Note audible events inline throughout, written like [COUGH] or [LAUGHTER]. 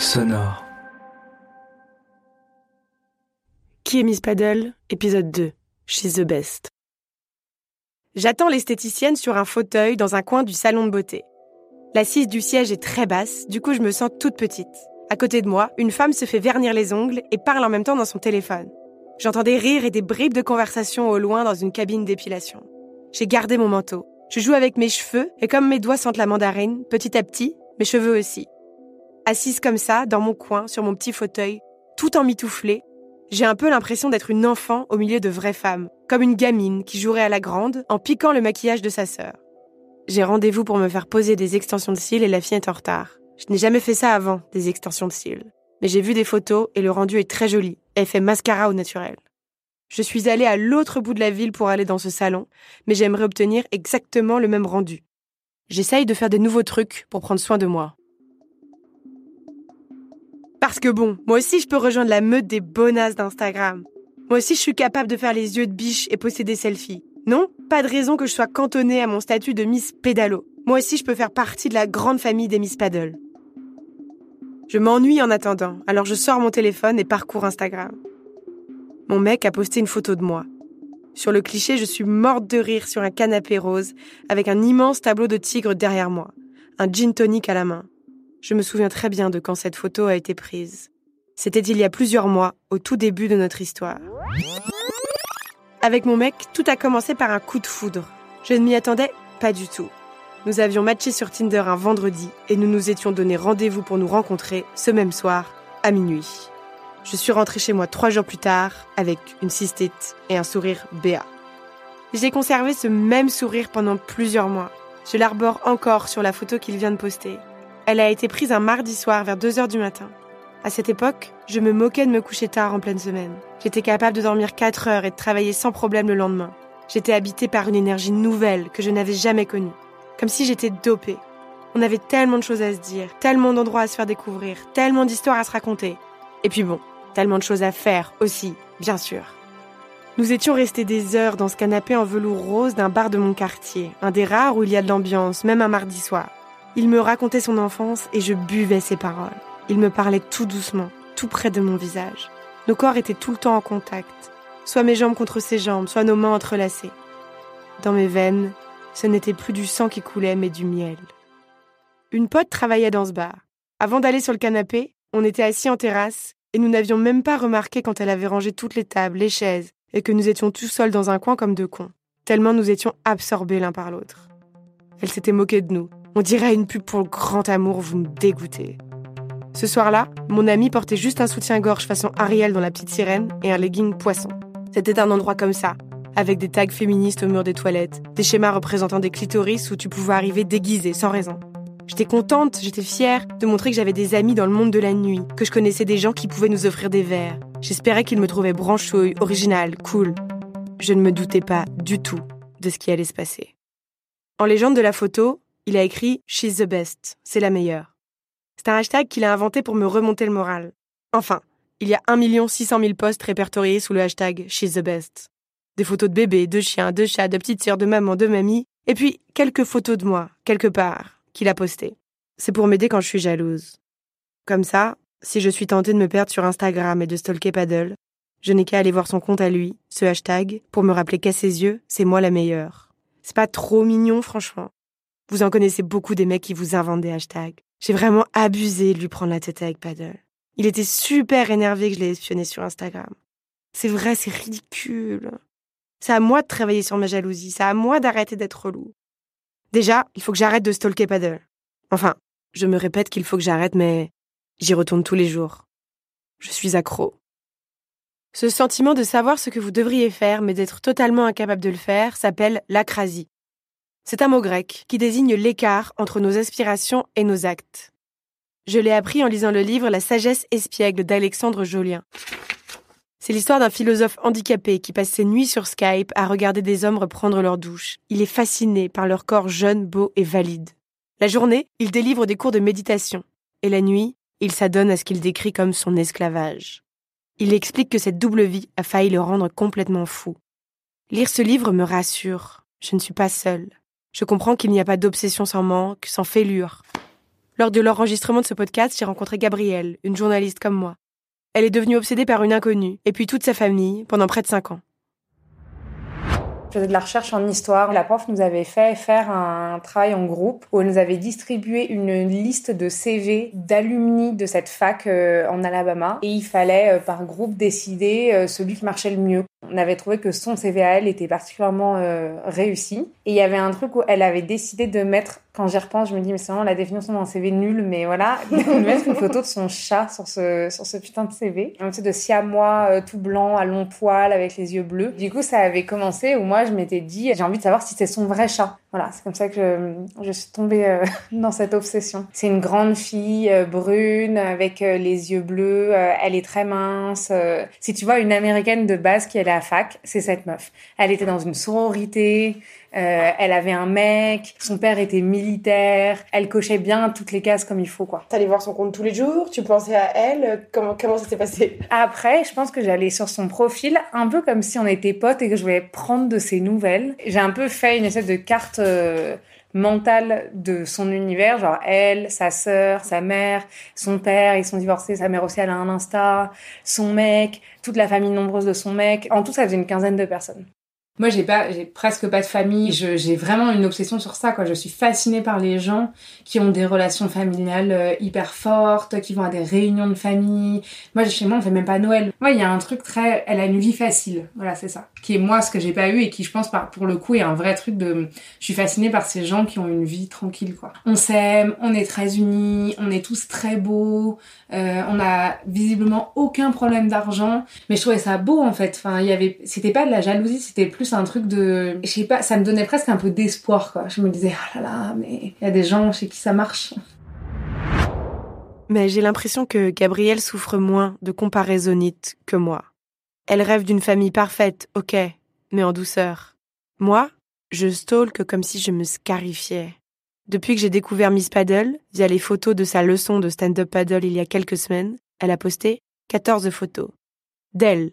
Sonore. Qui est Miss Paddle? Épisode 2. She's the best. J'attends l'esthéticienne sur un fauteuil dans un coin du salon de beauté. L'assise du siège est très basse, du coup je me sens toute petite. À côté de moi, une femme se fait vernir les ongles et parle en même temps dans son téléphone. J'entends des rires et des bribes de conversation au loin dans une cabine d'épilation. J'ai gardé mon manteau. Je joue avec mes cheveux et comme mes doigts sentent la mandarine, petit à petit, mes cheveux aussi. Assise comme ça, dans mon coin, sur mon petit fauteuil, tout en mitouflé, j'ai un peu l'impression d'être une enfant au milieu de vraies femmes, comme une gamine qui jouerait à la grande en piquant le maquillage de sa sœur. J'ai rendez-vous pour me faire poser des extensions de cils et la fille est en retard. Je n'ai jamais fait ça avant, des extensions de cils. Mais j'ai vu des photos et le rendu est très joli. Elle fait mascara au naturel. Je suis allée à l'autre bout de la ville pour aller dans ce salon, mais j'aimerais obtenir exactement le même rendu. J'essaye de faire des nouveaux trucs pour prendre soin de moi. Parce que bon, moi aussi je peux rejoindre la meute des bonasses d'Instagram. Moi aussi je suis capable de faire les yeux de biche et poster des selfies. Non, pas de raison que je sois cantonnée à mon statut de Miss Pédalo. Moi aussi je peux faire partie de la grande famille des Miss Paddle. Je m'ennuie en attendant, alors je sors mon téléphone et parcours Instagram. Mon mec a posté une photo de moi. Sur le cliché, je suis morte de rire sur un canapé rose, avec un immense tableau de tigre derrière moi, un gin tonic à la main. Je me souviens très bien de quand cette photo a été prise. C'était il y a plusieurs mois, au tout début de notre histoire. Avec mon mec, tout a commencé par un coup de foudre. Je ne m'y attendais pas du tout. Nous avions matché sur Tinder un vendredi et nous nous étions donné rendez-vous pour nous rencontrer ce même soir, à minuit. Je suis rentrée chez moi trois jours plus tard avec une cystite et un sourire béat. J'ai conservé ce même sourire pendant plusieurs mois. Je l'arbore encore sur la photo qu'il vient de poster. Elle a été prise un mardi soir vers 2 heures du matin. À cette époque, je me moquais de me coucher tard en pleine semaine. J'étais capable de dormir 4 heures et de travailler sans problème le lendemain. J'étais habitée par une énergie nouvelle que je n'avais jamais connue. Comme si j'étais dopée. On avait tellement de choses à se dire, tellement d'endroits à se faire découvrir, tellement d'histoires à se raconter. Et puis bon, tellement de choses à faire aussi, bien sûr. Nous étions restés des heures dans ce canapé en velours rose d'un bar de mon quartier, un des rares où il y a de l'ambiance, même un mardi soir. Il me racontait son enfance et je buvais ses paroles. Il me parlait tout doucement, tout près de mon visage. Nos corps étaient tout le temps en contact, soit mes jambes contre ses jambes, soit nos mains entrelacées. Dans mes veines, ce n'était plus du sang qui coulait, mais du miel. Une pote travaillait dans ce bar. Avant d'aller sur le canapé, on était assis en terrasse et nous n'avions même pas remarqué quand elle avait rangé toutes les tables, les chaises, et que nous étions tous seuls dans un coin comme deux cons, tellement nous étions absorbés l'un par l'autre. Elle s'était moquée de nous, on dirait une pub pour le grand amour, vous me dégoûtez. Ce soir-là, mon ami portait juste un soutien-gorge façon Ariel dans La Petite Sirène et un legging poisson. C'était un endroit comme ça, avec des tags féministes au mur des toilettes, des schémas représentant des clitoris où tu pouvais arriver déguisé, sans raison. J'étais contente, j'étais fière de montrer que j'avais des amis dans le monde de la nuit, que je connaissais des gens qui pouvaient nous offrir des verres. J'espérais qu'ils me trouvaient branchouille, originale, cool. Je ne me doutais pas du tout de ce qui allait se passer. En légende de la photo, il a écrit She's the best, c'est la meilleure. C'est un hashtag qu'il a inventé pour me remonter le moral. Enfin, il y a 1 600 000 posts répertoriés sous le hashtag She's the best. Des photos de bébés, de chiens, de chats, de petites sœurs, de maman, de mamie, et puis quelques photos de moi, quelque part, qu'il a postées. C'est pour m'aider quand je suis jalouse. Comme ça, si je suis tentée de me perdre sur Instagram et de stalker Paddle, je n'ai qu'à aller voir son compte à lui, ce hashtag, pour me rappeler qu'à ses yeux, c'est moi la meilleure. C'est pas trop mignon, franchement. Vous en connaissez beaucoup des mecs qui vous inventent des hashtags. J'ai vraiment abusé de lui prendre la tête avec Paddle. Il était super énervé que je l'ai espionné sur Instagram. C'est vrai, c'est ridicule. C'est à moi de travailler sur ma jalousie, c'est à moi d'arrêter d'être relou. Déjà, il faut que j'arrête de stalker Paddle. Enfin, je me répète qu'il faut que j'arrête, mais j'y retourne tous les jours. Je suis accro. Ce sentiment de savoir ce que vous devriez faire, mais d'être totalement incapable de le faire, s'appelle l'acrasie. C'est un mot grec qui désigne l'écart entre nos aspirations et nos actes. Je l'ai appris en lisant le livre La sagesse espiègle d'Alexandre Jolien. C'est l'histoire d'un philosophe handicapé qui passe ses nuits sur Skype à regarder des hommes reprendre leur douche. Il est fasciné par leur corps jeune, beau et valide. La journée, il délivre des cours de méditation. Et la nuit, il s'adonne à ce qu'il décrit comme son esclavage. Il explique que cette double vie a failli le rendre complètement fou. Lire ce livre me rassure. Je ne suis pas seule. Je comprends qu'il n'y a pas d'obsession sans manque, sans fêlure. Lors de l'enregistrement de ce podcast, j'ai rencontré Gabrielle, une journaliste comme moi. Elle est devenue obsédée par une inconnue, et puis toute sa famille, pendant près de cinq ans. Je faisais de la recherche en histoire. La prof nous avait fait faire un travail en groupe où elle nous avait distribué une liste de CV d'alumni de cette fac euh, en Alabama. Et il fallait euh, par groupe décider euh, celui qui marchait le mieux. On avait trouvé que son CV à elle était particulièrement réussi. Et il y avait un truc où elle avait décidé de mettre, quand j'y repense, je me dis, mais c'est vraiment la définition d'un CV nul, mais voilà, [LAUGHS] de mettre une photo de son chat sur ce, sur ce putain de CV. Un petit de siamois tout blanc, à long poil, avec les yeux bleus. Du coup, ça avait commencé où moi, je m'étais dit, j'ai envie de savoir si c'est son vrai chat. Voilà, c'est comme ça que je, je suis tombée euh, [LAUGHS] dans cette obsession. C'est une grande fille euh, brune avec euh, les yeux bleus, elle est très mince. si tu vois une américaine de base qui est à la fac, c'est cette meuf. Elle était dans une sororité, euh, elle avait un mec, son père était militaire, elle cochait bien toutes les cases comme il faut quoi. T'allais voir son compte tous les jours, tu pensais à elle, comment comment ça s'est passé? Après, je pense que j'allais sur son profil un peu comme si on était potes et que je voulais prendre de ses nouvelles. J'ai un peu fait une espèce de carte euh, mentale de son univers, genre elle, sa sœur, sa mère, son père, ils sont divorcés, sa mère aussi elle a un Insta, son mec, toute la famille nombreuse de son mec. En tout, ça faisait une quinzaine de personnes. Moi, j'ai pas, j'ai presque pas de famille. j'ai vraiment une obsession sur ça, quoi. Je suis fascinée par les gens qui ont des relations familiales euh, hyper fortes, qui vont à des réunions de famille. Moi, chez moi, on fait même pas Noël. Moi, il y a un truc très, elle a une vie facile. Voilà, c'est ça. Qui est moi ce que j'ai pas eu et qui, je pense, pour le coup, est un vrai truc de, je suis fascinée par ces gens qui ont une vie tranquille, quoi. On s'aime, on est très unis, on est tous très beaux, euh, on a visiblement aucun problème d'argent. Mais je trouvais ça beau, en fait. Enfin, il y avait, c'était pas de la jalousie, c'était plus un truc de, je sais pas, ça me donnait presque un peu d'espoir, quoi. Je me disais, oh là là, mais il y a des gens chez qui ça marche. Mais j'ai l'impression que Gabrielle souffre moins de comparaisonnite que moi. Elle rêve d'une famille parfaite, ok, mais en douceur. Moi, je stalk comme si je me scarifiais. Depuis que j'ai découvert Miss Paddle, via les photos de sa leçon de stand-up paddle il y a quelques semaines, elle a posté 14 photos. D'elle,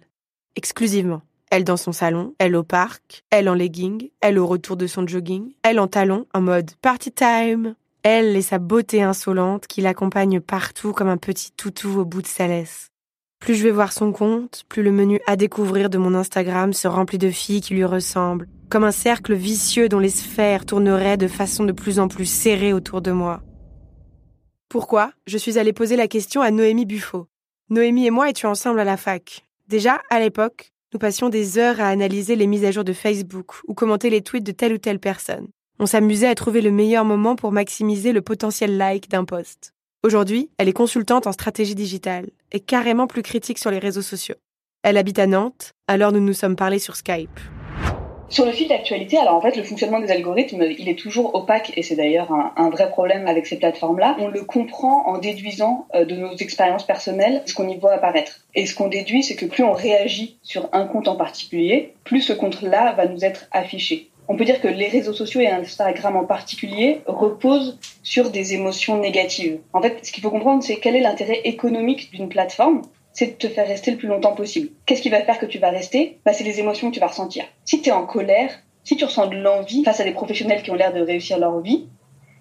exclusivement. Elle dans son salon, elle au parc, elle en legging, elle au retour de son jogging, elle en talons, en mode party time. Elle et sa beauté insolente qui l'accompagne partout comme un petit toutou au bout de sa laisse. Plus je vais voir son compte, plus le menu à découvrir de mon Instagram se remplit de filles qui lui ressemblent, comme un cercle vicieux dont les sphères tourneraient de façon de plus en plus serrée autour de moi. Pourquoi? Je suis allée poser la question à Noémie Buffo. Noémie et moi étions ensemble à la fac. Déjà, à l'époque, nous passions des heures à analyser les mises à jour de Facebook ou commenter les tweets de telle ou telle personne. On s'amusait à trouver le meilleur moment pour maximiser le potentiel like d'un post. Aujourd'hui, elle est consultante en stratégie digitale et carrément plus critique sur les réseaux sociaux. Elle habite à Nantes, alors nous nous sommes parlé sur Skype. Sur le fil d'actualité, alors en fait, le fonctionnement des algorithmes, il est toujours opaque et c'est d'ailleurs un, vrai problème avec ces plateformes-là. On le comprend en déduisant euh, de nos expériences personnelles ce qu'on y voit apparaître. Et ce qu'on déduit, c'est que plus on réagit sur un compte en particulier, plus ce compte-là va nous être affiché. On peut dire que les réseaux sociaux et Instagram en particulier reposent sur des émotions négatives. En fait, ce qu'il faut comprendre, c'est quel est l'intérêt économique d'une plateforme c'est de te faire rester le plus longtemps possible. Qu'est-ce qui va faire que tu vas rester? Bah, C'est les émotions que tu vas ressentir. Si tu es en colère, si tu ressens de l'envie face à des professionnels qui ont l'air de réussir leur vie,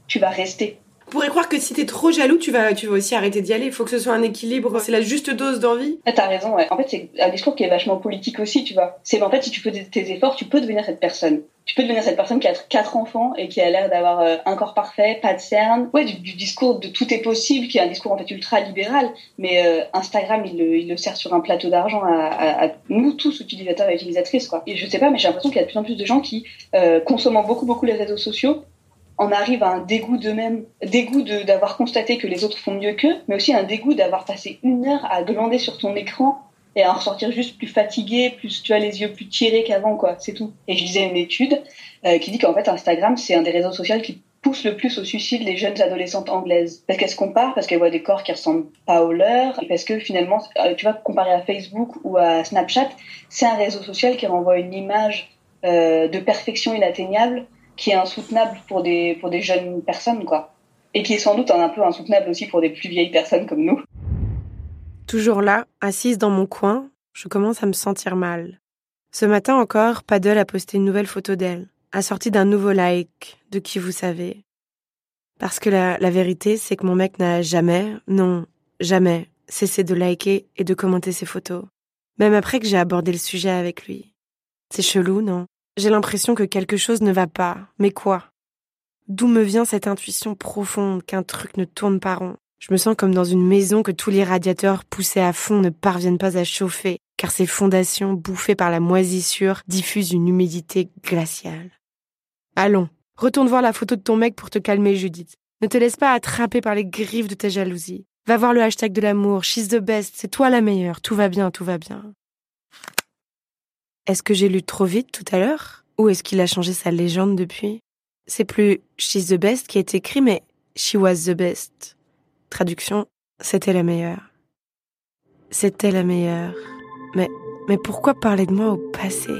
tu vas rester. On pourrait croire que si t'es trop jaloux, tu vas, tu vas aussi arrêter d'y aller. Il faut que ce soit un équilibre. C'est la juste dose d'envie. Ah, t'as raison, ouais. En fait, c'est un discours qui est vachement politique aussi, tu vois. C'est en fait, si tu fais tes efforts, tu peux devenir cette personne. Tu peux devenir cette personne qui a quatre enfants et qui a l'air d'avoir euh, un corps parfait, pas de cernes. Ouais, du, discours de tout est possible, qui est un discours en fait ultra libéral. Mais euh, Instagram, il le, sert sur un plateau d'argent à, nous tous utilisateurs et utilisatrices, quoi. Et je sais pas, mais j'ai l'impression qu'il y a de plus en plus de gens qui, euh, consommant beaucoup beaucoup les réseaux sociaux, on arrive à un dégoût d'eux-mêmes, dégoût d'avoir constaté que les autres font mieux qu'eux, mais aussi un dégoût d'avoir passé une heure à glander sur ton écran et en ressortir juste plus fatigué, plus tu as les yeux plus tirés qu'avant, quoi. C'est tout. Et je lisais une étude euh, qui dit qu'en fait Instagram c'est un des réseaux sociaux qui pousse le plus au suicide les jeunes adolescentes anglaises parce qu'elles se comparent, parce qu'elles voient des corps qui ressemblent pas aux leurs, parce que finalement, euh, tu vois, comparé à Facebook ou à Snapchat, c'est un réseau social qui renvoie une image euh, de perfection inatteignable qui est insoutenable pour des, pour des jeunes personnes, quoi. Et qui est sans doute un peu insoutenable aussi pour des plus vieilles personnes comme nous. Toujours là, assise dans mon coin, je commence à me sentir mal. Ce matin encore, Paddle a posté une nouvelle photo d'elle, assortie d'un nouveau like, de qui vous savez. Parce que la, la vérité, c'est que mon mec n'a jamais, non, jamais, cessé de liker et de commenter ses photos. Même après que j'ai abordé le sujet avec lui. C'est chelou, non? J'ai l'impression que quelque chose ne va pas. Mais quoi? D'où me vient cette intuition profonde qu'un truc ne tourne pas rond? Je me sens comme dans une maison que tous les radiateurs poussés à fond ne parviennent pas à chauffer, car ses fondations, bouffées par la moisissure, diffusent une humidité glaciale. Allons, retourne voir la photo de ton mec pour te calmer, Judith. Ne te laisse pas attraper par les griffes de ta jalousie. Va voir le hashtag de l'amour, she's the best, c'est toi la meilleure, tout va bien, tout va bien. Est-ce que j'ai lu trop vite tout à l'heure? Ou est-ce qu'il a changé sa légende depuis? C'est plus she's the best qui est écrit, mais she was the best. Traduction, c'était la meilleure. C'était la meilleure. Mais, pourquoi parler de moi au passé?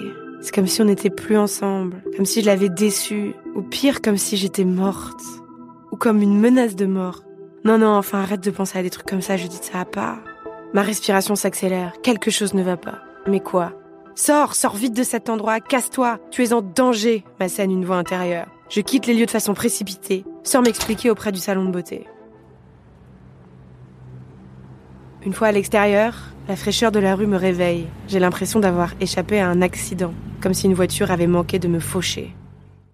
C'est comme si on n'était plus ensemble, comme si je l'avais déçu, ou pire, comme si j'étais morte, ou comme une menace de mort. Non, non, enfin arrête de penser à des trucs comme ça, je dis ça va pas. Ma respiration s'accélère, quelque chose ne va pas. Mais quoi? Sors, sors vite de cet endroit, casse-toi, tu es en danger, ma scène une voix intérieure. Je quitte les lieux de façon précipitée, sans m'expliquer auprès du salon de beauté. Une fois à l'extérieur, la fraîcheur de la rue me réveille. J'ai l'impression d'avoir échappé à un accident, comme si une voiture avait manqué de me faucher.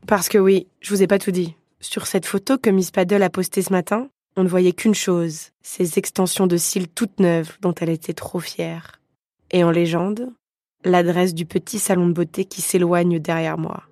Parce que oui, je vous ai pas tout dit. Sur cette photo que Miss Paddle a postée ce matin, on ne voyait qu'une chose, ces extensions de cils toutes neuves dont elle était trop fière. Et en légende, l'adresse du petit salon de beauté qui s'éloigne derrière moi.